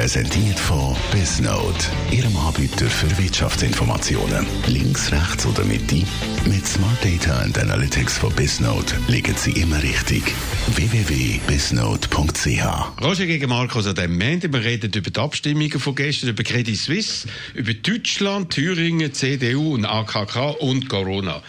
Präsentiert von Bisnote, Ihrem Anbieter für Wirtschaftsinformationen. Links, rechts oder Mitte? Mit Smart Data and Analytics von Bisnote liegen Sie immer richtig. www.bisnote.ch Roger gegen Markus an dem Montag. Wir reden über die Abstimmungen von gestern, über Credit Suisse, über Deutschland, Thüringen, CDU und AKK und Corona.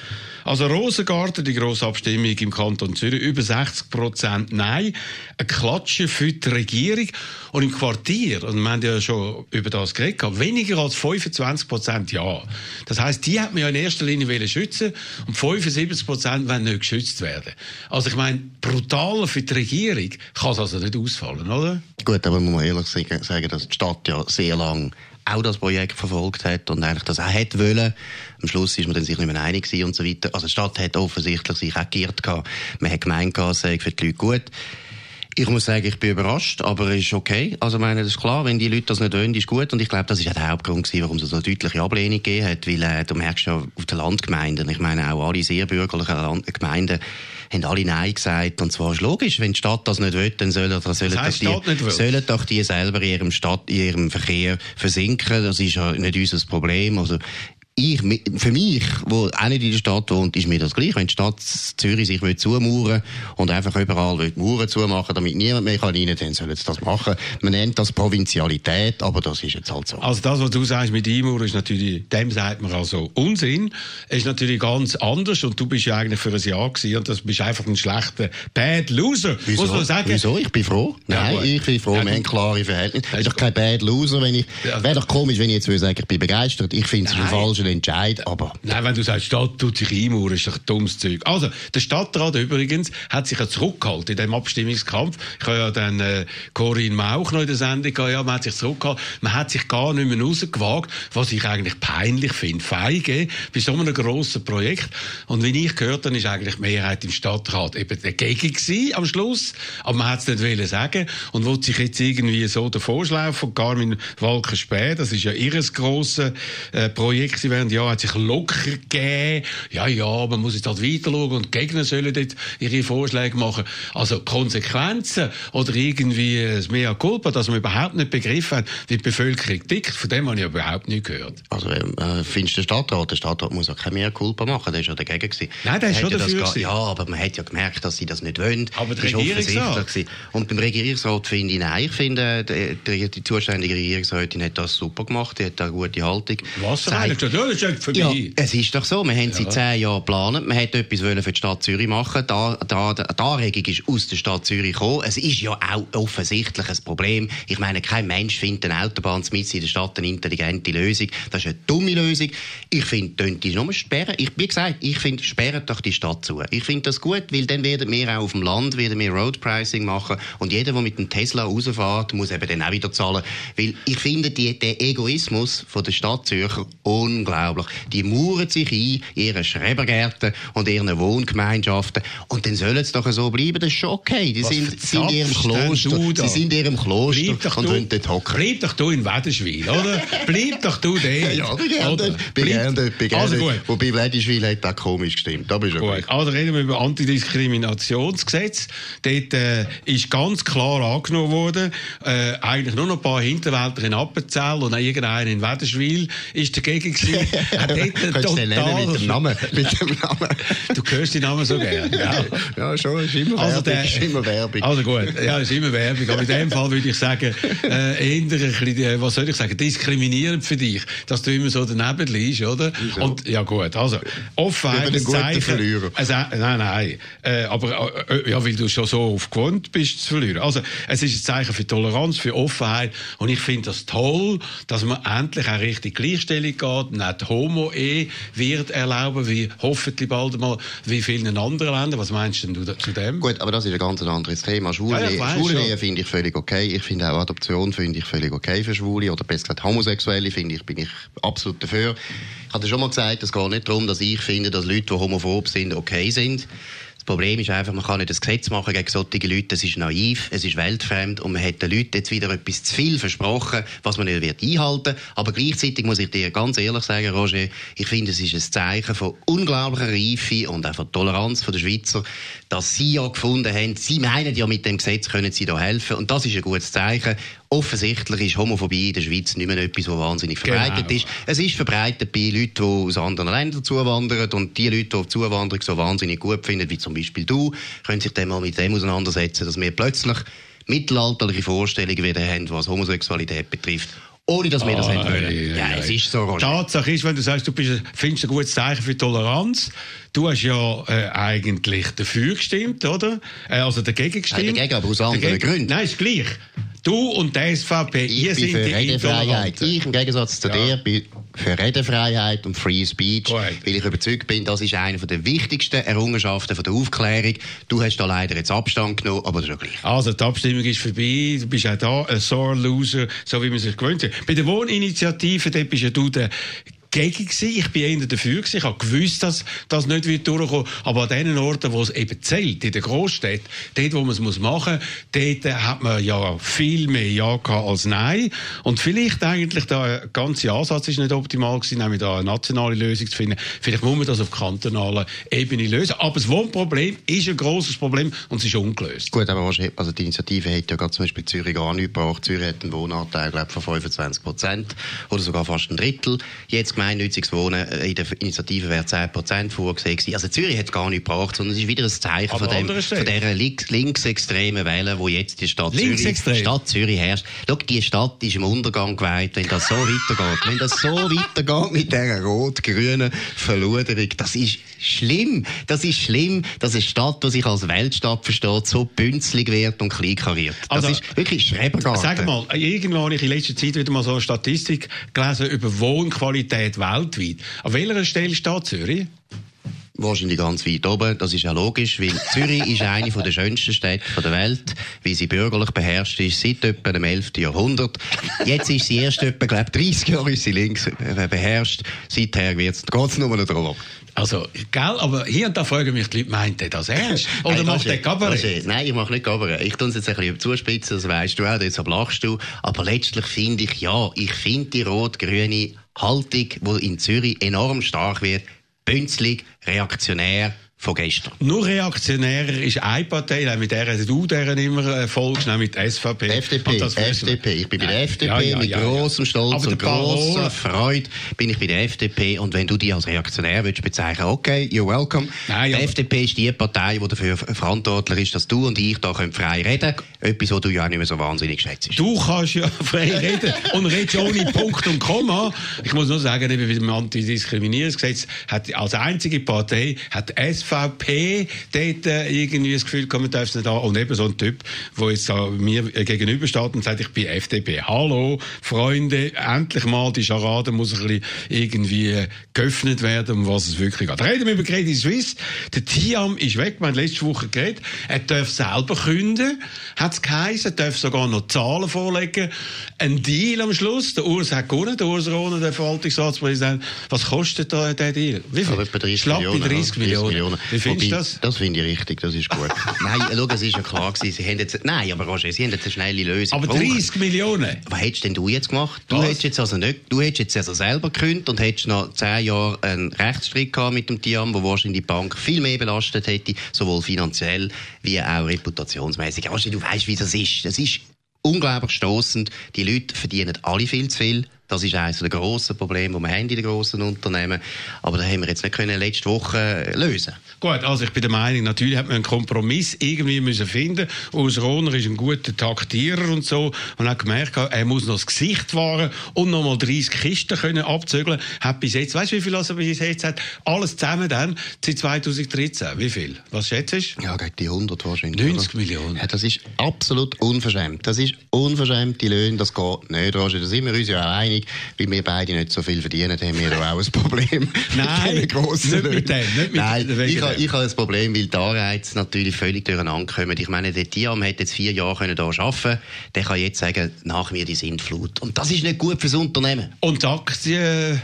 Also Rosengarten, die grosse Abstimmung im Kanton Zürich, über 60 Prozent Nein, ein Klatschen für die Regierung und im Quartier, und wir haben ja schon über das geredet, weniger als 25 Prozent Ja. Das heisst, die hat man ja in erster Linie wollen schützen und 75 Prozent wollen nicht geschützt werden. Also ich meine, brutaler für die Regierung kann es also nicht ausfallen, oder? Gut, aber man muss ehrlich sagen, dass die Stadt ja sehr lang auch das Projekt verfolgt hat und eigentlich das auch hätte wollen. Am Schluss ist man dann sich nicht mehr einig und so weiter. Also die Stadt hat offensichtlich sich auch geirrt gehabt. Man hat gemeint, es sei für die Leute gut. Ich muss sagen, ich bin überrascht, aber es ist okay. Also, ich meine, das ist klar, wenn die Leute das nicht wollen, ist gut. Und ich glaube, das ist auch der Hauptgrund gewesen, warum es so eine deutliche Ablehnung gegeben hat. Weil, äh, du merkst ja auf den Landgemeinden, ich meine, auch alle sehr bürgerlichen Land Gemeinden, haben alle Nein gesagt. Und zwar ist logisch, wenn die Stadt das nicht will, dann sollen, dann sollen, das doch, die, sollen doch die selber in ihrem, Stadt, in ihrem Verkehr versinken. Das ist ja nicht unser Problem. Also, ich, für mich, wo auch nicht in der Stadt wohnt, ist mir das gleich. Wenn die Stadt Zürich sich will zumauern und einfach überall will Mauern zumachen, damit niemand mehr rein kann, dann sollen sie das machen. Man nennt das Provinzialität, aber das ist jetzt halt so. Also das, was du sagst mit Einmauern, ist natürlich, dem sagt man also Unsinn. Es ist natürlich ganz anders und du bist ja eigentlich für ein Jahr gewesen und das bist einfach ein schlechter Bad Loser, Wieso? muss man sagen. Wieso? Ich bin froh. Ja, Nein, ich bin froh, ja, wir haben klare Verhältnisse. Es ist doch kein Bad Loser, wenn ich, ja. wäre doch komisch, wenn ich jetzt würde sagen, ich bin begeistert. Ich finde es ein falscher Entscheid, aber... Nein, wenn du sagst, Stadt tut sich einmauern, ist doch dummes Zeug. Also, der Stadtrat übrigens hat sich ja zurückgehalten in diesem Abstimmungskampf. Ich habe ja dann äh, Corinne Mauch noch in der Sendung gehabt, ja, man hat sich zurückgehalten. Man hat sich gar nicht mehr rausgewagt, was ich eigentlich peinlich finde. Feige bei so einem grossen Projekt. Und wie ich gehört habe, ist eigentlich die Mehrheit im Stadtrat eben dagegen gewesen am Schluss. Aber man hat es nicht wollen sagen. Und wo sich jetzt irgendwie so der Vorschlag von Carmen Walker-Späh, das ist ja ihres grosses äh, Projekt während Jahr, hat sich locker gegeben. Ja, ja, man muss jetzt halt weiter schauen und die Gegner sollen dort ihre Vorschläge machen. Also Konsequenzen oder irgendwie das Mea Culpa, dass man überhaupt nicht begriffen hat, wie die Bevölkerung tickt, von dem habe ich überhaupt nicht gehört. Also äh, findest du den Stadtrat? Der Stadtrat muss auch keine Mea Culpa machen, der ist ja dagegen gewesen. Nein, der ist schon dafür ja, ja, aber man hat ja gemerkt, dass sie das nicht wollen. Aber der Regierungsrat? Und beim Regierungsrat finde ich, nein, ich finde, die, die, zuständige Regierungsrätin hat das super gemacht, die hat eine gute Haltung. Was? Sagt, das ist für ja, es ist doch so, wir haben ja. seit zehn Jahren geplant, man hat etwas für die Stadt Zürich machen, da, da, die Anregung ist aus der Stadt Zürich gekommen. Es ist ja auch offensichtlich ein Problem. Ich meine, kein Mensch findet eine Autobahn in der Stadt eine intelligente Lösung. Das ist eine dumme Lösung. Ich finde, die nur sperren. Ich, wie gesagt, ich finde, sperren doch die Stadt zu. Ich finde das gut, weil dann werden wir auch auf dem Land werden wir Roadpricing machen und jeder, der mit dem Tesla rausfährt, muss eben dann auch wieder zahlen. Weil ich finde, die, der Egoismus von der Stadt Zürcher unglaublich. Die mauern sich ein in ihren Schrebergärten und ihren Wohngemeinschaften und dann sollen sie doch so bleiben. Das ist schon okay. Die sind, sind in ihrem Kloster. Sie sind in ihrem Kloster und wollen dort hocken. Bleib doch du in Wädenswil, oder? Bleib doch du dort. Ja, bin gerne. Also gut. Wobei Wädenswil hat auch komisch gestimmt. Da bist du gut. Also reden wir über Antidiskriminationsgesetz. Dort äh, ist ganz klar angenommen worden, äh, eigentlich nur noch ein paar Hinterwälder in Appenzell und irgendeiner in Wädenswil ist dagegen gewesen. Kannst du nennen mit dem Namen? Mit dem Namen. du hörst die Namen so gerne. Ja, ja schon. Ist immer, also Werbung, der, ist immer Werbung. Also gut, ja, ist immer Werbung. Aber in dem Fall würde ich sagen, äh, eher ein bisschen, äh, was soll ich sagen, diskriminierend für dich, dass du immer so daneben liegst, oder? Wieso? Und, ja gut, also, Offenheit, ein Zeichen. Also, nein, nein. Äh, aber, äh, ja, weil du schon so auf gewohnt bist zu verlieren. Also, es ist ein Zeichen für Toleranz, für Offenheit. Und ich finde das toll, dass man endlich auch richtig Gleichstellung geht, nicht Homo-Ehe wird erlauben, wie hoffentlich bald mal, wie vielen anderen Ländern. Was meinst du denn zu dem? Gut, aber das ist ein ganz anderes Thema. Schwule ja, Ehe finde ich völlig okay. Ich finde auch Adoption finde ich völlig okay für Schwule oder besser gesagt Homosexuelle finde ich, bin ich absolut dafür. Ich hatte schon mal gesagt, es geht nicht darum, dass ich finde, dass Leute, die homophob sind, okay sind Das Problem ist einfach, man kann nicht ein Gesetz machen gegen solche Leute. Es ist naiv, es ist weltfremd und man hat den Leuten jetzt wieder etwas zu viel versprochen, was man nicht wird einhalten Aber gleichzeitig muss ich dir ganz ehrlich sagen, Roger, ich finde, es ist ein Zeichen von unglaublicher Reife und auch von Toleranz der Schweizer, dass sie ja gefunden haben, sie meinen ja, mit dem Gesetz können sie da helfen. Und das ist ein gutes Zeichen. Offensichtlich ist Homophobie in der Schweiz nicht mehr etwas, was wahnsinnig verbreitet genau. ist. Es ist verbreitet bei Leuten, die aus anderen Ländern zuwandern und die Leute, die die Zuwanderung so wahnsinnig gut finden, wie zum Beispiel du, können sich dann mal mit dem auseinandersetzen, dass wir plötzlich mittelalterliche Vorstellungen wieder haben, was Homosexualität betrifft ohne dass wir das oh, wollen. Ja, ja, es ist so, Roger. Tatsache ist, wenn du sagst, du bist, findest ein gutes Zeichen für Toleranz, du hast ja äh, eigentlich dafür gestimmt, oder? Äh, also dagegen gestimmt. Nein, dagegen, aber aus anderen Gründen. Nein, ist gleich. Du und die SVP, ich ihr sind die Redefreiheit. Ich im Gegensatz zu ja. dir bin für Redefreiheit und Free Speech, Correct. weil ich überzeugt bin, das ist eine der wichtigsten Errungenschaften der Aufklärung. Du hast da leider jetzt Abstand genommen, aber das ist ja gleich. Also die Abstimmung ist vorbei, du bist auch da ein sore Loser, so wie man sich gewöhnt hat. Bei der Wohninitiative, dort bist ja du der dagegen gewesen. Ich bin eher dafür gewesen. Ich habe gewusst, dass das nicht wird durchkommen. Aber an den Orten, wo es eben zählt, in der Großstadt, dort, wo man es machen muss, dort hat man ja viel mehr Ja gehabt als Nein. Und vielleicht eigentlich der ganze Ansatz ist nicht optimal gewesen, nämlich da eine nationale Lösung zu finden. Vielleicht muss man das auf kantonaler Ebene lösen. Aber das Wohnproblem ist ein grosses Problem und es ist ungelöst. Gut, aber also die Initiative hat ja gerade zum Beispiel Zürich gar nicht gebracht. Zürich hat einen Wohnanteil, glaube ich, von 25 Prozent oder sogar fast ein Drittel. Jetzt gemeinnütziges Wohnen äh, in der Initiative wäre 10% vorgesehen gewesen. Also Zürich hat es gar nicht gebracht, sondern es ist wieder ein Zeichen von, dem, von dieser links, linksextremen Welle, wo jetzt die Stadt Zürich, Stadt Zürich herrscht. Schau, die Stadt ist im Untergang geweiht, wenn das so weitergeht. wenn das so weitergeht mit dieser rot-grünen Verluderung, das ist schlimm. Das ist schlimm, dass eine Stadt, die sich als Weltstadt versteht, so bünzlig wird und kleinkariert. Das also, ist wirklich Schrebergarten. Sag mal, irgendwo habe ich in letzter Zeit wieder mal so eine Statistik gelesen über Wohnqualität weltweit. An welcher Stelle steht Zürich? Wahrscheinlich ganz weit oben. Das ist ja logisch, weil Zürich ist eine der schönsten Städte der Welt, wie sie bürgerlich beherrscht ist seit etwa dem 11. Jahrhundert. Jetzt ist sie erst etwa, glaube 30 Jahre ist sie links äh, beherrscht. Seither geht es nur noch darum. Also, gell, aber hier und da fragen mich die Leute, meint er das ernst? Oder hey, macht der Kabarett? Nein, ich mache nicht Kabarett. Ich tue es jetzt ein bisschen zuspitzen, das weißt du auch, deshalb lachst du. Aber letztlich finde ich, ja, ich finde die rot-grüne Haltung, die in Zürich enorm stark wird, bünzlig, reaktionär, von gestern. Nur reaktionärer ist eine Partei, mit der du deren immer äh, folgst, nämlich die SVP. FDP, FDP. Ich bin bei der FDP ja, ja, mit ja, großem Stolz und grosser Freude bin ich bei der FDP. Und wenn du die als Reaktionär willst bezeichnen, okay, you're welcome. Nein, die FDP ist die Partei, die dafür verantwortlich ist, dass du und ich da frei reden können. Etwas, was du ja auch nicht mehr so wahnsinnig schätzt. Du kannst ja frei reden und redest ohne Punkt und Komma. Ich muss nur sagen, eben bei dem Antidiskriminierungsgesetz hat als einzige Partei hat SVP SVP dort äh, irgendwie das Gefühl gehabt, man darf es nicht haben. Und eben so ein Typ, der jetzt mir gegenübersteht und sagt, ich bin FDP. Hallo, Freunde, endlich mal die Scharade muss ein bisschen irgendwie geöffnet werden, um was es wirklich geht. Reden wir über Credit Suisse. Der Tiam ist weg, wir haben letzte Woche geredet. Er darf selber künden, hat es geheißen, er darf sogar noch Zahlen vorlegen. Ein Deal am Schluss, der Urs hat gewonnen, der Urs Rohner, der Verwaltungsratspräsident. Was kostet da der Deal? Wie viel? Etwa 30 Schlapp Millionen. 30 Millionen. Millionen. Wie findest du das? Das finde ich richtig, das ist gut. nein, schau, es ist ja klar gewesen, sie haben jetzt, nein, aber Roger, sie haben jetzt eine schnelle Lösung. Aber 30 Millionen? Was hättest denn du jetzt gemacht? Du Was? hättest jetzt also nicht, du hättest jetzt also selber gekündigt und hättest noch 10 Jahre einen Rechtsstreit gehabt mit dem Tiam, wo wahrscheinlich die Bank viel mehr belastet hätte, sowohl finanziell wie auch reputationsmäßig. Roger, du weißt, wie das ist. Das ist unglaublich stoßend. Die Leute verdienen alle viel zu viel. Das ist eines der grossen Probleme, die wir haben in den grossen Unternehmen. Aber da haben wir jetzt nicht können letzte Woche lösen Gut, also ich bin der Meinung, natürlich hat man einen Kompromiss irgendwie müssen finden. Urs Rohner ist ein guter Taktierer und so und hat gemerkt, er muss noch das Gesicht wahren und noch mal 30 Kisten können abzügeln. Hat bis jetzt, weißt du, wie viel er bis jetzt hat? Alles zusammen dann seit 2013. Wie viel? Was schätzt du? Ja, gegen die 100 wahrscheinlich. 90 oder? Millionen. Ja, das ist absolut unverschämt. Das ist unverschämt, die Löhne, das geht nicht, Roger. Da sind wir uns ja auch einig einig, weil wir beide nicht so viel verdienen, haben wir auch ein Problem. Nein, nicht mit dem. Nicht mit Nein, ich, habe, ich habe ein Problem, weil die Anreize natürlich völlig durcheinander kommen. Ich meine, der Tiam hätte jetzt vier Jahre hier arbeiten können. Der kann jetzt sagen, nach mir die Sintflut. Und das ist nicht gut fürs Unternehmen. Und die Aktien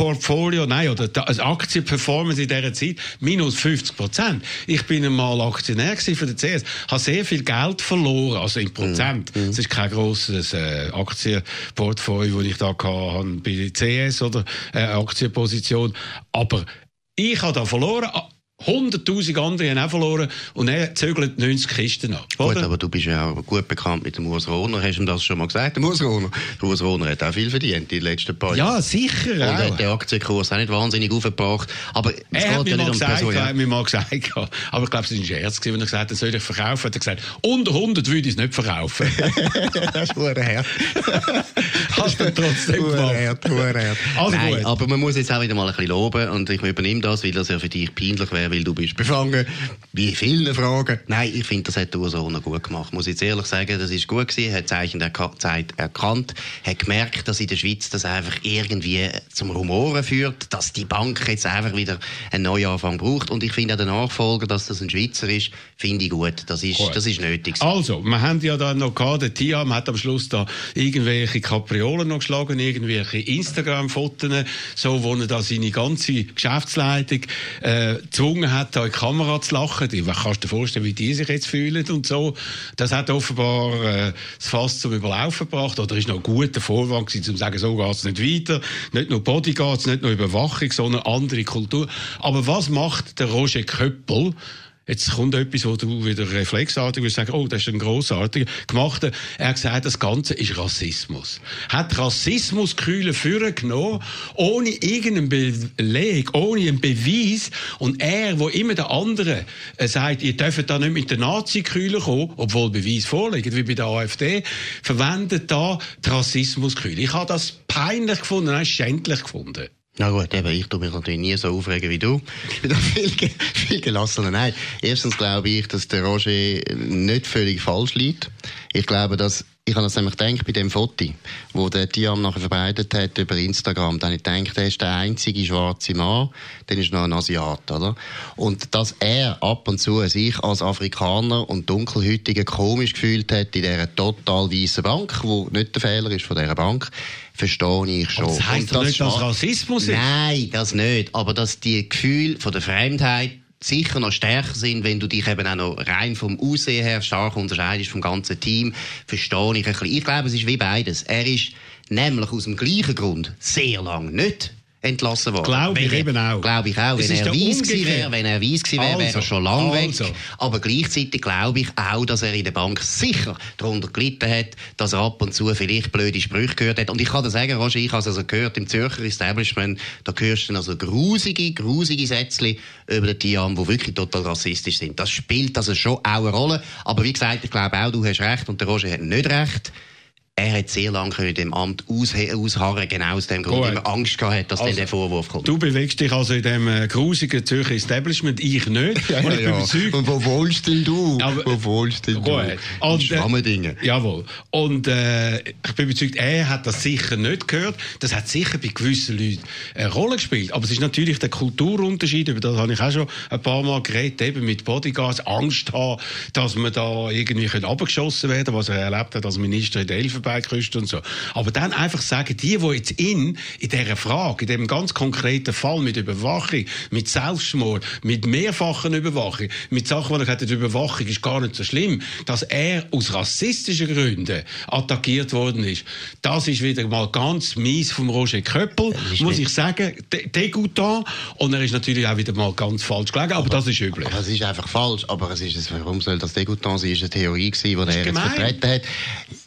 Portfolio, nein, oder das Aktienperformance in dieser Zeit minus 50 Prozent. Ich bin einmal Aktionär für den CS, habe sehr viel Geld verloren, also in Prozent. Mhm. Es ist kein grosses äh, Aktienportfolio, das ich da hatte bei CS oder äh, Aktienposition, aber ich habe da verloren 100.000 andere haben auch verloren und er zögert 90 Kisten ab. Gut, aber du bist ja auch gut bekannt mit dem Urs Rohner. Hast du ihm das schon mal gesagt? Der Urs Rohner, der Urs Rohner hat auch viel verdient in den letzten paar Jahren. Ja, sicher. Und er hat den Aktienkurs auch nicht wahnsinnig aufgebracht. Aber er hat mir, ja mal gesagt, Person, ja. hat mir mal gesagt, aber ich glaube, es war ein Scherz, wenn er gesagt hat, soll ich verkaufen. Er hat gesagt, unter 100 würde ich es nicht verkaufen. das ist hart. Hast du trotzdem gemacht. Hart, also Nein, gut. aber man muss jetzt auch wieder mal ein bisschen loben und ich übernehme das, weil das ja für dich peinlich wäre, weil du bist befangen, wie viele Fragen. Nein, ich finde, das hat Ursache gut gemacht. Muss ich jetzt ehrlich sagen, das ist gut gewesen, hat Zeichen der Zeit erkannt, hat gemerkt, dass in der Schweiz das einfach irgendwie zum Rumoren führt, dass die Bank jetzt einfach wieder einen Neuanfang braucht und ich finde auch den Nachfolger, dass das ein Schweizer ist, finde ich gut. Das ist, gut. das ist nötig. Also, wir haben ja dann noch gehabt, der Tiam hat am Schluss da irgendwelche Kapriolen noch geschlagen, irgendwelche Instagram-Fotos, so, wo er da seine ganze Geschäftsleitung äh, gezwungen hat, da in die Kamera zu lachen. Ich kannst dir vorstellen, wie die sich jetzt fühlen und so. Das hat offenbar äh, das Fass zum Überlaufen gebracht. Oder ist noch ein guter Vorwand gewesen, um zu sagen, so geht es nicht weiter. Nicht nur Bodyguards, nicht nur Überwachung, sondern andere Kultur. Aber was macht der Roger Köppel? Jetzt kommt etwas, wo du wieder reflexartig wirst sagen, oh, das ist ein grossartiger gemacht. Er hat gesagt, das Ganze ist Rassismus. Hat Rassismus Kühle führen genommen, ohne irgendeinen Beleg, ohne einen Beweis. Und er, wo immer der andere äh, sagt, ihr dürft da nicht mit der Nazi-Kühle kommen, obwohl Beweis vorliegt, wie bei der AfD, verwendet da die Rassismus-Kühle. Ich habe das peinlich gefunden, schändlich gefunden. Na gut, eben, ich tue mich natürlich nie so aufregen wie du. Ich bin da viel, viel gelassener. Nein, erstens glaube ich, dass der Roger nicht völlig falsch liegt. Ich glaube, dass ich habe das nämlich gedacht bei dem Foto, wo der Tiam nachher verbreitet hat über Instagram. Dann habe ich gedacht, er ist der einzige schwarze Mann, dann ist noch ein Asiat, oder? Und dass er ab und zu sich als Afrikaner und Dunkelhütiger komisch gefühlt hat in dieser total weißen Bank, wo nicht der Fehler ist von dieser Bank, verstehe ich schon. das heisst doch nicht, dass Rassismus ist? Nein, das nicht. Aber dass die Gefühle von der Fremdheit sicher noch stärker sind, wenn du dich eben auch noch rein vom Aussehen her stark unterscheidest vom ganzen Team, verstehe ich ein bisschen. Ich glaube, es ist wie beides. Er ist nämlich aus dem gleichen Grund sehr lang nicht entlassen worden. Glaube ich eben auch. Glaube ich auch. wenn er weiss wäre, wenn er weiss gewesen wäre, also, wäre er schon lange also. weg. Aber gleichzeitig glaube ich auch, dass er in der Bank sicher darunter gelitten hat, dass er ab und zu vielleicht blöde Sprüche gehört hat. Und ich kann dir sagen, Roger, ich habe es also gehört im Zürcher Establishment, da hörst du also grusige, grusige Sätze über den Tiam, die wirklich total rassistisch sind. Das spielt also schon auch eine Rolle. Aber wie gesagt, ich glaube auch, du hast recht und der Roger hat nicht recht er hat sehr lange in dem Amt ausharren, genau aus dem Grund, weil er Angst gehabt dass also, der Vorwurf kommt. Du bewegst dich also in dem äh, grusigen Zürcher Establishment, ich nicht. ja, ja, ich ja. Überzeugt, Und wo wohnst denn du? Aber, wo wohnst denn du? Und, äh, Dinge. Jawohl. Und äh, ich bin überzeugt, er hat das sicher nicht gehört. Das hat sicher bei gewissen Leuten eine Rolle gespielt. Aber es ist natürlich der Kulturunterschied, über das habe ich auch schon ein paar Mal geredet, eben mit Bodyguards, Angst haben, dass man da irgendwie abgeschossen werden was er erlebt hat als Minister in der Elfenbein Elfenbeinküste und so. Aber dann einfach sagen, die, die jetzt in, in dieser Frage, in diesem ganz konkreten Fall mit Überwachung, mit Selbstmord, mit mehrfachen Überwachung, mit Sachen, wo er gesagt hat, Überwachung ist gar nicht so schlimm, dass er aus rassistischen Gründen attackiert worden ist, das ist wieder mal ganz mies vom Roger Köppel, muss ich sagen, dégoûtant. Und er ist natürlich auch wieder mal ganz falsch gelegen, aber, aber das ist üblich. Es ist einfach falsch, aber es ist, warum soll das dégoûtant sein? Ist eine Theorie gewesen, die er jetzt vertreten hat.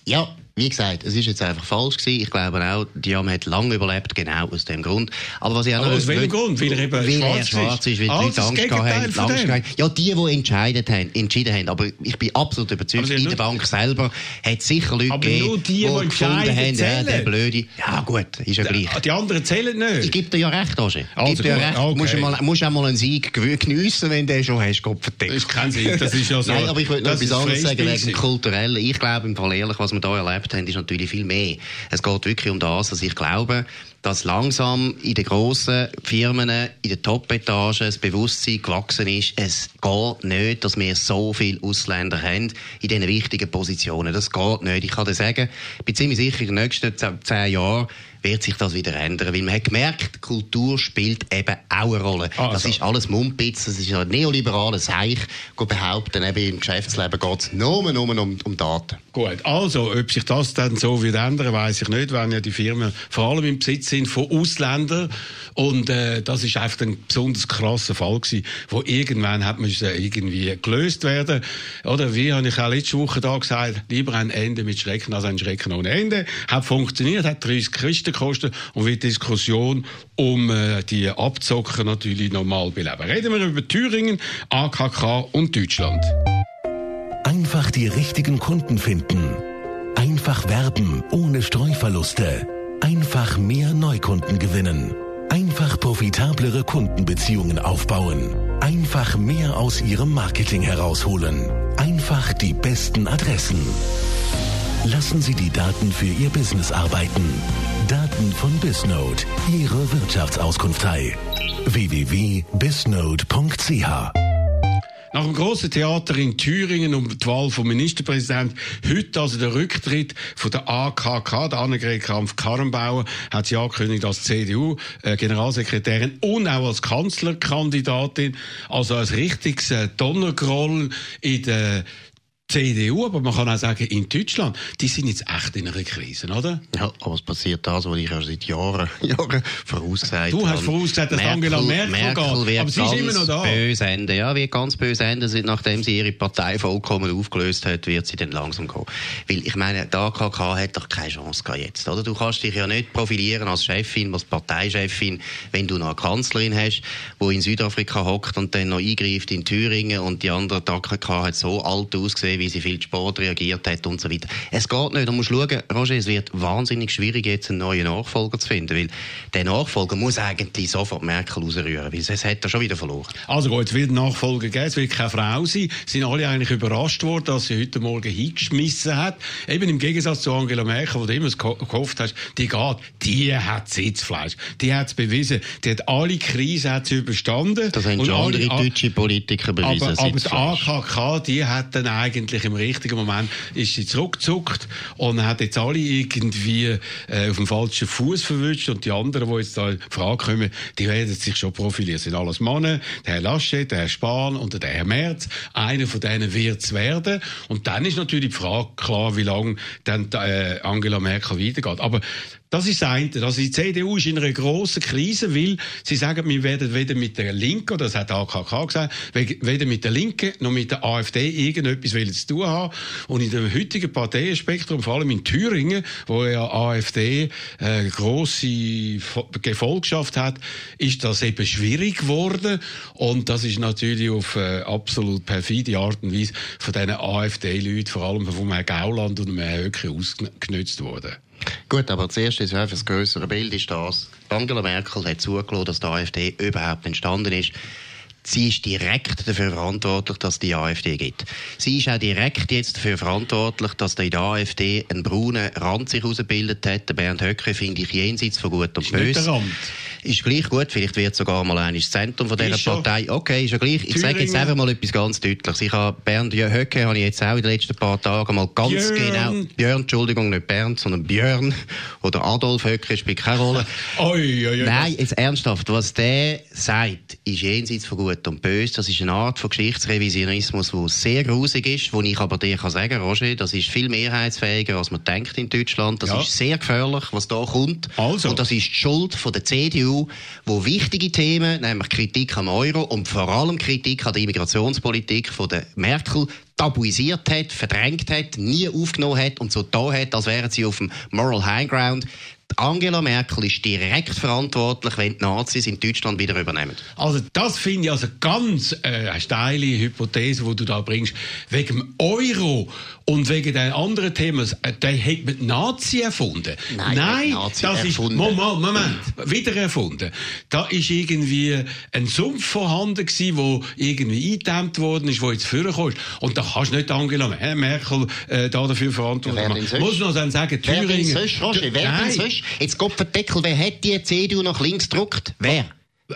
Ja, wie gesagt, es ist jetzt einfach falsch gewesen. Ich glaube auch, Diam hat lange überlebt, genau aus dem Grund. Aber was ich auch Aber aus welchem Grund? Weil er eben weil schwarz, er schwarz ist, weil ah, die Leute Angst haben, Angst haben. Ja, die, die entschieden haben, entschieden haben. Aber ich bin absolut überzeugt, in der Bank selber hat es sicher Leute aber gegeben, nur die, die, die gefunden haben, ja, der Blöde. Ja gut, ist ja gleich. Die anderen zählen nicht. Ich gebe dir ja recht, Roger. Also, dir ja recht. Okay. Musst, mal, musst auch mal einen Sieg geniessen, wenn du schon hast, Gott verdeckt. Das ist kein Sieg, das ist ja so. Nein, aber ich wollte noch etwas anderes sagen, wegen dem Kulturellen. Ich glaube, im Fall ehrlich, was wir hier erlebt haben, ist natürlich viel viel mehr. Es geht wirklich um das, dass ich glaube, dass langsam in den grossen Firmen, in den Top-Etagen das Bewusstsein gewachsen ist, es geht nicht, dass wir so viele Ausländer haben in diesen wichtigen Positionen. Das geht nicht. Ich kann dir sagen, ich bin ziemlich sicher, in den nächsten zehn Jahren wird sich das wieder ändern. Weil man hat gemerkt, Kultur spielt eben auch eine Rolle. Also. Das ist alles Mumpitz, das ist ein neoliberales Seich, behaupten, eben im Geschäftsleben geht es nur, nur um, um Daten. Gut, also, ob sich das dann so wird ändern, weiß ich nicht, wenn ja die Firmen vor allem im Besitz sind von Ausländern. Und äh, das ist einfach ein besonders krasser Fall gewesen, wo irgendwann hat müssen irgendwie gelöst werden. Oder wie habe ich auch letzte Woche da gesagt, lieber ein Ende mit Schrecken als ein Schrecken ohne Ende. Hat funktioniert, hat 30 Christen gekostet und wird Diskussion um äh, die Abzocker natürlich normal beleben. Reden wir über Thüringen, AKK und Deutschland. Einfach die richtigen Kunden finden. Einfach werben ohne Streuverluste. Einfach mehr Neukunden gewinnen. Einfach profitablere Kundenbeziehungen aufbauen. Einfach mehr aus Ihrem Marketing herausholen. Einfach die besten Adressen. Lassen Sie die Daten für Ihr Business arbeiten. Daten von Bisnode. Ihre Wirtschaftsauskunftei. www.bisnode.ch nach dem grossen Theater in Thüringen um die Wahl vom Ministerpräsidenten, heute also der Rücktritt von der AKK, der Annegret Kampf-Karrenbauer, hat sie angekündigt als CDU-Generalsekretärin äh, und auch als Kanzlerkandidatin, also als richtiges äh, Donnergroll in der CDU, aber man kann auch sagen, in Deutschland, die sind jetzt echt in einer Krise, oder? Ja, aber es passiert das, was ich ja seit Jahren, Jahren vorausgesagt habe. Du hast vorausgesagt, dass Merkel, Angela Merkel, Merkel geht, aber sie ist immer noch da. Böse Ende, ja, wird ganz böse enden, nachdem sie ihre Partei vollkommen aufgelöst hat, wird sie dann langsam gehen. Weil, ich meine, die AKK hat doch keine Chance jetzt, oder? Du kannst dich ja nicht profilieren als Chefin, als Parteichefin, wenn du noch eine Kanzlerin hast, die in Südafrika hockt und dann noch eingreift in Thüringen und die andere, die AKK hat so alt ausgesehen, wie sie viel zu spät reagiert hat und so weiter. Es geht nicht. Du musst schauen, Roger, es wird wahnsinnig schwierig, jetzt einen neuen Nachfolger zu finden, weil der Nachfolger muss eigentlich sofort Merkel rausrühren, weil sonst hat er schon wieder verloren. Also gut, es wird einen Nachfolger geben, es wird keine Frau sein. Sie sind alle eigentlich überrascht worden, dass sie heute Morgen hingeschmissen hat. Eben im Gegensatz zu Angela Merkel, wo du immer gehofft hast, die geht, die hat Sitzfleisch. Die hat es bewiesen. Die hat alle Krisen hat sie überstanden. Das haben schon andere deutsche Politiker bewiesen. Aber, aber die AKK, die hat dann eigentlich eigentlich im richtigen Moment ist sie zurückgezuckt und hat jetzt alle irgendwie äh, auf dem falschen Fuß verwünscht und die anderen, die jetzt da in Frage kommen, die werden sich schon profilieren. Das sind alles Männer, der Herr Laschet, der Herr Spahn und der Herr Merz. Einer von denen wird es werden. Und dann ist natürlich die Frage klar, wie lange dann äh, Angela Merkel weitergeht. Aber das ist das eine. Also die CDU ist in einer grossen Krise, weil sie sagen, wir werden weder mit der Linken, das hat AKK gesagt, weder mit der Linken noch mit der AfD irgendetwas zu tun haben. Und in dem heutigen Parteienspektrum, vor allem in Thüringen, wo ja AfD äh, grosse Gefolgschaft hat, ist das eben schwierig geworden. Und das ist natürlich auf äh, absolut perfide Art und Weise von diesen AfD-Leuten, vor allem von Herrn Gauland und Herrn Höcke ausgenutzt worden. Gut, aber zuerst ist einfach das größere Bild ist das. Angela Merkel hat zugelassen, dass die AfD überhaupt entstanden ist. Sie ist direkt dafür verantwortlich, dass die AfD gibt. Sie ist auch direkt jetzt dafür verantwortlich, dass in der AfD ein brauner Rand sich herausgebildet hat. Der Bernd Höcke finde ich jenseits von gut und böse. Ist gleich gut, vielleicht wird sogar mal ein Zentrum von dieser Partei. Okay, ist ja gleich. Ich sage jetzt einfach mal etwas ganz Deutliches. Ich habe Bernd Höcke habe ich jetzt auch in den letzten paar Tagen mal ganz Björn. genau, Björn, Entschuldigung, nicht Bernd, sondern Björn oder Adolf Höcke spielt keine Rolle. oi, oi, oi, Nein, jetzt ernsthaft, was der sagt, ist jenseits von gut und böse. Das ist eine Art von Geschichtsrevisionismus, der sehr grusig ist, wo ich aber dir kann sagen, Roger, das ist viel mehrheitsfähiger, als man denkt in Deutschland. Das ja. ist sehr gefährlich, was da kommt. Also. Und das ist die Schuld von der CDU wo wichtige Themen, nämlich Kritik am Euro und vor allem Kritik an der Immigrationspolitik von der Merkel tabuisiert hat, verdrängt hat, nie aufgenommen hat und so da hat, als wären sie auf dem Moral High Ground. Angela Merkel ist direkt verantwortlich, wenn die Nazis in Deutschland wieder übernehmen. Also das finde ich also ganz äh, steile Hypothese, die du da bringst. Wegen dem Euro und wegen den anderen Themen, äh, der hat man Nazi erfunden. Nein, Nein Nazi das erfunden. ist Moment, Moment, wieder erfunden. Da ist irgendwie ein Sumpf vorhanden gewesen, wo irgendwie eingedämmt worden ist, wo jetzt vorgekommen ist. Und da kannst du nicht Angela Merkel äh, da dafür verantwortlich machen. Muss man dann sagen, Thüringen... Wer denn sonst, Roger? Wer denn sonst? Jetzt Gott verdeckel, wer hat die CDU nach links gedruckt? Wer?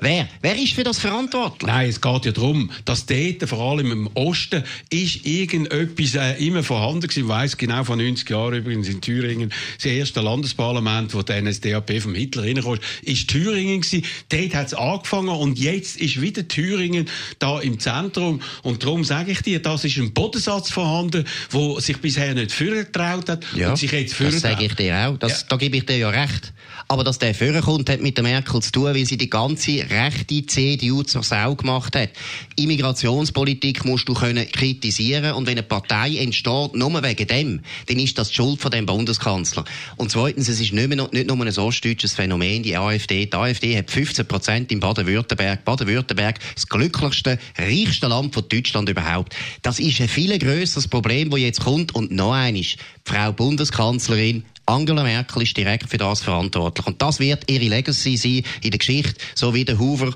Wer? Wer ist für das verantwortlich? Nein, es geht ja darum, dass dort, vor allem im Osten, ist irgendetwas äh, immer vorhanden gewesen. Ich weiss genau, vor 90 Jahren übrigens in Thüringen, das erste Landesparlament, wo der NSDAP vom Hitler reinkam, ist Thüringen gewesen. Dort hat es angefangen und jetzt ist wieder Thüringen da im Zentrum. Und darum sage ich dir, das ist ein Bodensatz vorhanden, wo sich bisher nicht vorgetraut hat ja, und sich jetzt Das sage ich dir auch. Das, ja. Da gebe ich dir ja recht. Aber dass der vorkommt, hat mit der Merkel zu tun, weil sie die ganze rechte CDU zur Sau gemacht hat. Immigrationspolitik musst du können kritisieren und wenn eine Partei entsteht, nur wegen dem, dann ist das die Schuld von dem Bundeskanzler. Und zweitens, es ist nicht, mehr, nicht nur ein ostdeutsches Phänomen, die AfD. Die AfD hat 15 Prozent in Baden-Württemberg. Baden-Württemberg, das glücklichste, reichste Land von Deutschland überhaupt. Das ist ein viel grösseres Problem, das jetzt kommt. Und noch eines, Frau Bundeskanzlerin, Angela Merkel ist direkt für das verantwortlich. Und das wird ihre Legacy sein in der Geschichte, so wie der Hoover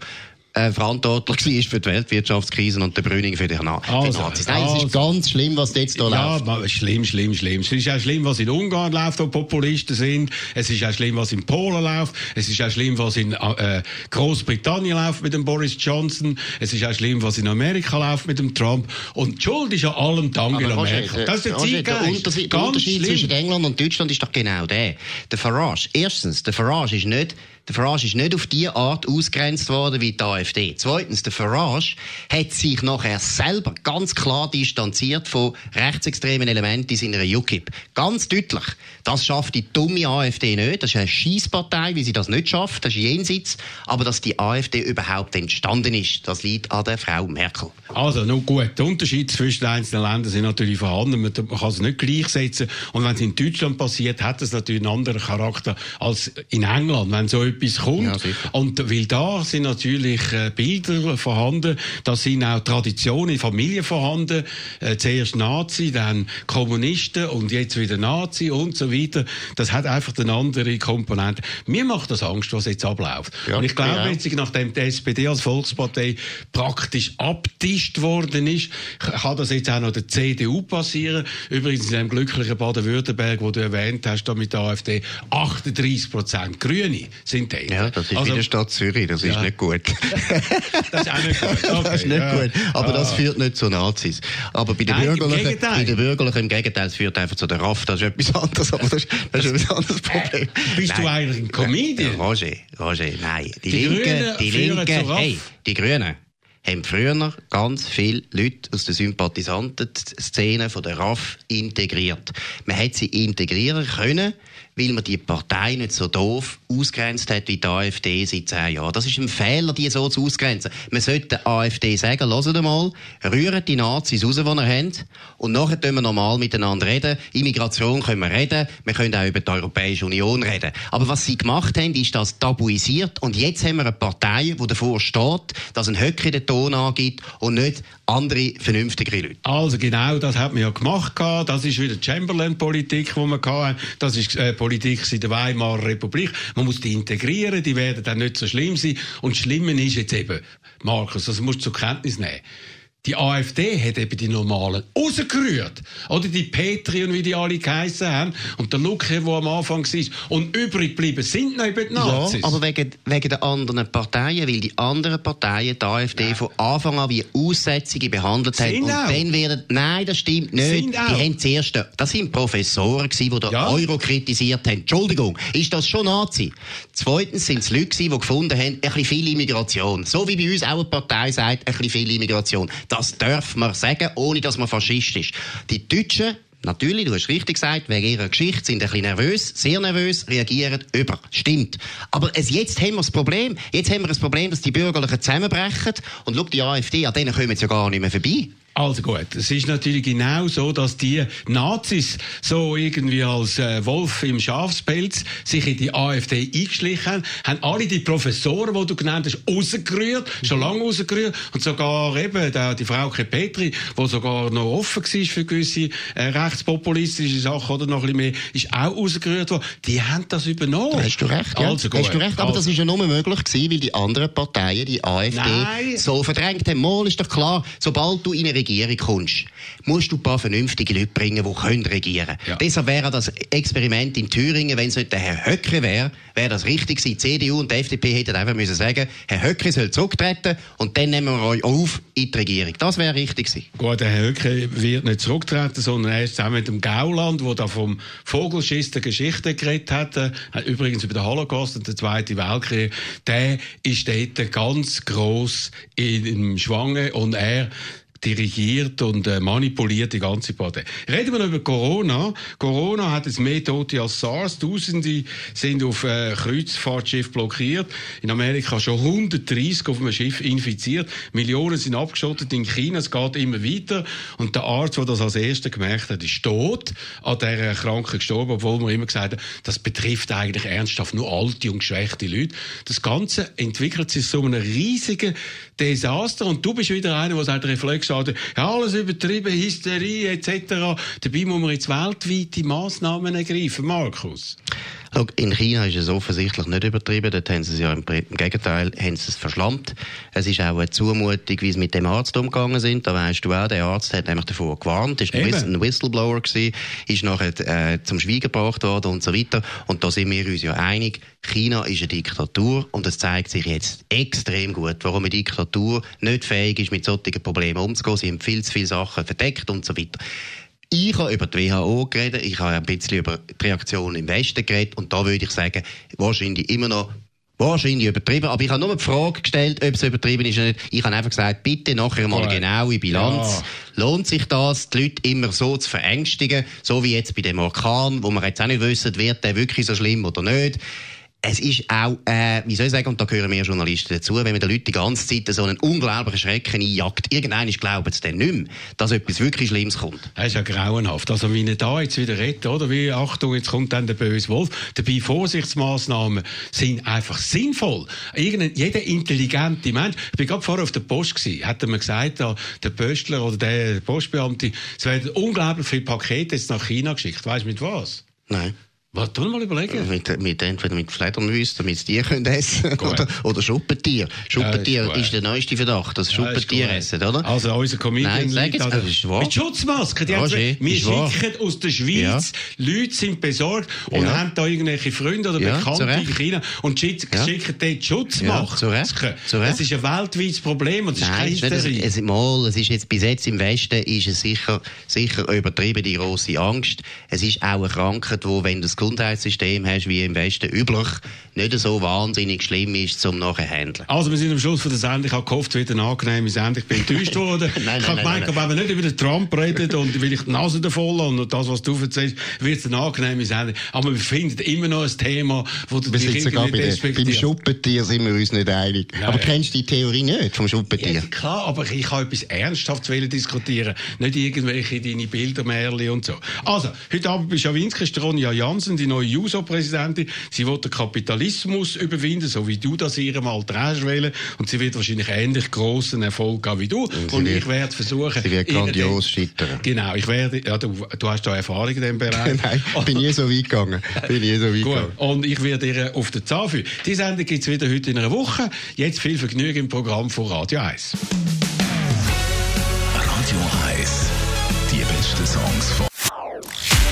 äh, verantwortlich war für die Weltwirtschaftskrise und der Brüning für die, Na also, Nazis. Nein, also, es ist ganz schlimm, was jetzt hier ja, läuft. Ja, schlimm, schlimm, schlimm. Es ist auch schlimm, was in Ungarn läuft, wo Populisten sind. Es ist auch schlimm, was in Polen läuft. Es ist auch schlimm, was in äh, Großbritannien läuft mit dem Boris Johnson. Es ist auch schlimm, was in Amerika läuft mit dem Trump. Und die Schuld ist ja allem Angela Aber, Merkel. Das ist der Zeitgeist. Der Unterschied, der Unterschied zwischen England und Deutschland ist doch genau der. Der Farage, erstens, der Farage ist nicht der Farage ist nicht auf die Art ausgrenzt worden wie die AfD. Zweitens, der Farage hat sich nachher selber ganz klar distanziert von rechtsextremen Elementen in seiner UKIP. Ganz deutlich. Das schafft die dumme AfD nicht. Das ist eine Schießpartei, wie sie das nicht schafft. Das ist jenseits. Aber dass die AfD überhaupt entstanden ist, das liegt an der Frau Merkel. Also, nun gut. Der Unterschied zwischen den einzelnen Ländern sind natürlich vorhanden. Man kann es nicht gleichsetzen. Und wenn es in Deutschland passiert, hat es natürlich einen anderen Charakter als in England. Wenn so etwas kommt. Ja, und weil da sind natürlich äh, Bilder vorhanden, da sind auch Traditionen, Familien vorhanden. Äh, zuerst Nazi, dann Kommunisten und jetzt wieder Nazi und so weiter. Das hat einfach eine andere Komponente. Mir macht das Angst, was jetzt abläuft. Ja, und ich glaube, ja. jetzt, nachdem die SPD als Volkspartei praktisch abtischt worden ist, kann das jetzt auch noch der CDU passieren. Übrigens in dem glücklichen Baden-Württemberg, wo du erwähnt hast, da mit der AfD, 38 Prozent Grüne sind Teil. Ja, das ist also, wie der Stadt Zürich, das ja. ist nicht gut. das ist auch nicht gut. Okay, das ist nicht ja. gut. Aber ah. das führt nicht zu Nazis. Aber bei den Nein, Bürgerlichen, bei den Bürgerlichen im Gegenteil, es führt einfach zu der RAF, das ist etwas anderes, aber das, das ist ein anderes Problem. Bist nein. du eigentlich ein Comedian? Ja, Roger, Roger, nein. Die, die Linken, Grünen die Linken, hey, die Grünen haben früher ganz viele Leute aus der Sympathisantenszene von der RAF integriert. Man hat sie integrieren können, weil man die Partei nicht so doof ausgrenzt hat wie die AfD seit zehn Jahren. Das ist ein Fehler, die so zu ausgrenzen. Man sollte der AfD sagen, hört mal, rühren die Nazis raus, die ihr habt, und nachher können wir normal miteinander reden. Immigration können wir reden, wir können auch über die Europäische Union reden. Aber was sie gemacht haben, ist das tabuisiert, und jetzt haben wir eine Partei, die davor steht, dass ein Höcke den Ton angibt und nicht andere vernünftige Leute. Also genau, das hat man ja gemacht. Das ist wieder Chamberlain-Politik, die wir hatten. Das ist äh, Politik in der Weimarer Republik. Man muss die integrieren, die werden dann nicht so schlimm sein. Und das Schlimme ist jetzt eben, Markus, das musst du zur Kenntnis nehmen. Die AfD hat eben die Normalen rausgerührt. Oder die Petri und wie die alle geheissen haben. Und der Lucke, der am Anfang war. Und übrig geblieben sind noch eben die Nazis. Ja, aber wegen, wegen der anderen Parteien, weil die anderen Parteien die AfD ja. von Anfang an wie Aussätzige behandelt haben. Sind und auch. dann werden, nein, das stimmt nicht. Sind die auch. haben zuerst, das sind Professoren gewesen, die den ja. Euro kritisiert haben. Entschuldigung, ist das schon Nazi? Zweitens sind es Leute die gefunden haben, ein bisschen viel Immigration. So wie bei uns auch eine Partei sagt, ein bisschen viel Immigration. Das darf man sagen, ohne dass man Faschist ist. Die Deutschen Natürlich, du hast richtig gesagt, wegen ihrer Geschichte sind ein bisschen nervös, sehr nervös, reagieren über. Stimmt. Aber es, jetzt haben wir das Problem. Jetzt haben wir das Problem, dass die Bürgerlichen zusammenbrechen. Und schau, die AfD, an denen kommen sie ja gar nicht mehr vorbei. Also gut, es ist natürlich genau so, dass die Nazis so irgendwie als äh, Wolf im Schafspelz sich in die AfD eingeschlichen haben, haben alle die Professoren, die du genannt hast, rausgerührt, schon lange rausgerührt und sogar eben der, die Frau Petri, die sogar noch offen war für gewisse äh, rechtspopulistische Sachen oder noch ein bisschen mehr, ist auch rausgerührt worden. Die haben das übernommen. Da hast du recht, ja. Also gut. Hast du recht, aber also. das ist ja nur möglich gewesen, weil die anderen Parteien die AfD Nein. so verdrängt haben. Mal ist doch klar, sobald du in eine Regierung kommst, musst du ein paar vernünftige Leute bringen, die können regieren können. Ja. Deshalb wäre das Experiment in Thüringen, wenn es nicht der Herr Höcke wäre, wäre das richtig gewesen. Die CDU und die FDP hätten einfach müssen sagen, Herr Höcke soll zurücktreten und dann nehmen wir euch auf in die Regierung. Das wäre richtig gewesen. Gut, der Herr Höcke wird nicht zurücktreten, sondern er ist zusammen mit dem Gauland, der da vom Vogelschiss der Geschichte geredet hat, äh, übrigens über den Holocaust und den Zweiten Weltkrieg, der ist dort ganz gross im Schwange und er dirigiert und äh, manipuliert die ganze Partei. Reden wir noch über Corona. Corona hat es mehr Tote als SARS. Tausende sind auf äh, Kreuzfahrtschiff blockiert. In Amerika schon 130 auf einem Schiff infiziert. Millionen sind abgeschottet in China. Es geht immer weiter. Und der Arzt, der das als erster gemerkt hat, ist tot an dieser Krankheit gestorben, obwohl man immer gesagt hat, das betrifft eigentlich ernsthaft nur alte und geschwächte Leute. Das Ganze entwickelt sich so einem riesigen Desaster. Und du bist wieder einer, der sagt, Reflex gesagt, ja, alles übertrieben, Hysterie etc. Dabei muss man jetzt weltweite Massnahmen ergreifen, Markus. In China ist es offensichtlich nicht übertrieben. Dort haben sie es ja im, Gegenteil haben sie es verschlammt. Es ist auch eine Zumutung, wie sie mit dem Arzt umgegangen sind. Da weißt du auch, der Arzt hat nämlich davor gewarnt, ist ein, ein Whistleblower gewesen, ist nachher äh, zum Schweigen gebracht worden und so weiter. Und da sind wir uns ja einig. China ist eine Diktatur und es zeigt sich jetzt extrem gut, warum eine Diktatur nicht fähig ist, mit solchen Problemen umzugehen. Sie haben viel zu viele Sachen verdeckt und so weiter. Ich habe über die WHO geredet, ich habe ein bisschen über die Reaktion im Westen geredet und da würde ich sagen, wahrscheinlich immer noch Wahrscheinlich übertrieben, aber ich habe nur die Frage gestellt, ob es übertrieben ist oder nicht. Ich habe einfach gesagt, bitte nachher mal eine genaue Bilanz. Ja. Lohnt sich das, die Leute immer so zu verängstigen, so wie jetzt bei dem Orkan, wo wir jetzt auch nicht wissen, wird der wirklich so schlimm oder nicht es ist auch, äh, wie soll ich sagen, und da gehören wir Journalisten dazu, wenn man den Leuten die ganze Zeit so einen unglaublichen Schrecken einjagt, irgendwann glauben sie dann nicht mehr, dass etwas wirklich Schlimmes kommt. Das ist ja grauenhaft. Also, wie er da jetzt wieder redet, oder? Wie, Achtung, jetzt kommt dann der böse Wolf. Dabei, Vorsichtsmaßnahmen sind einfach sinnvoll. Irgendein, jeder intelligente Mensch, ich bin gerade vorher auf der Post gewesen, hat mir gesagt, da, der Postler oder der Postbeamte, es werden unglaublich viele Pakete jetzt nach China geschickt. Weißt du mit was? Nein. Was tun mal überlegen? Mit, mit, entweder mit Fledermäusen, damit sie die können essen oder, oder Schuppentier. Schuppentier ja, ist, ist, der neueste Verdacht, dass ja, Schuppentier essen, oder? Also unser Comedian Nein, sag jetzt, ist wahr. Mit Schutzmasken. Die Roger, wir schicken aus der Schweiz, ja. Leute sind besorgt und ja. haben da irgendwelche Freunde oder Bekannte in China und schicken, ja. dort Schutzmasken. das ist ein weltweites Problem und das Nein, ist keine es, es, mal, es ist jetzt bis jetzt im Westen ist es sicher, sicher übertrieben, die grosse Angst. Es ist auch eine Krankheit, wo, wenn das Gesundheitssystem hast, wie im Westen üblich, nicht so wahnsinnig schlimm ist, zum nachher handeln. Also, wir sind am Schluss von der Sendung. Ich habe gehofft, es wird eine angenehme Sendung. Ich bin enttäuscht worden. nein, ich habe gemeint, wenn wir nicht über den Trump reden und will ich die Nase davon und das, was du erzählst, wird es eine angenehme Sendung. Aber wir finden immer noch ein Thema, wo du wir dich sogar bei der, Beim Schuppentier sind wir uns nicht einig. Nein. Aber kennst du die Theorie nicht vom Schuppentier? Ja, klar, aber ich kann etwas ernsthaft diskutieren. Nicht irgendwelche deine Bildermärchen und so. Also, heute Abend bei Schawinski ist Ronja Jansen, die neue JUSO-Präsidentin. Sie will den Kapitalismus überwinden, so wie du das ihrem Alter hast Und sie wird wahrscheinlich ähnlich großen Erfolg haben wie du. Und, und ich werde versuchen... Sie wird grandios scheitern. Genau, ich werde... Ja, du, du hast da Erfahrung in diesem Bereich. Nein, bin nie so weit gegangen. Bin nie so weit Gut. gegangen. Und ich werde ihr auf den Zahn führen. Die Sendung gibt es wieder heute in einer Woche. Jetzt viel Vergnügen im Programm von Radio 1. Radio 1. Die besten Songs von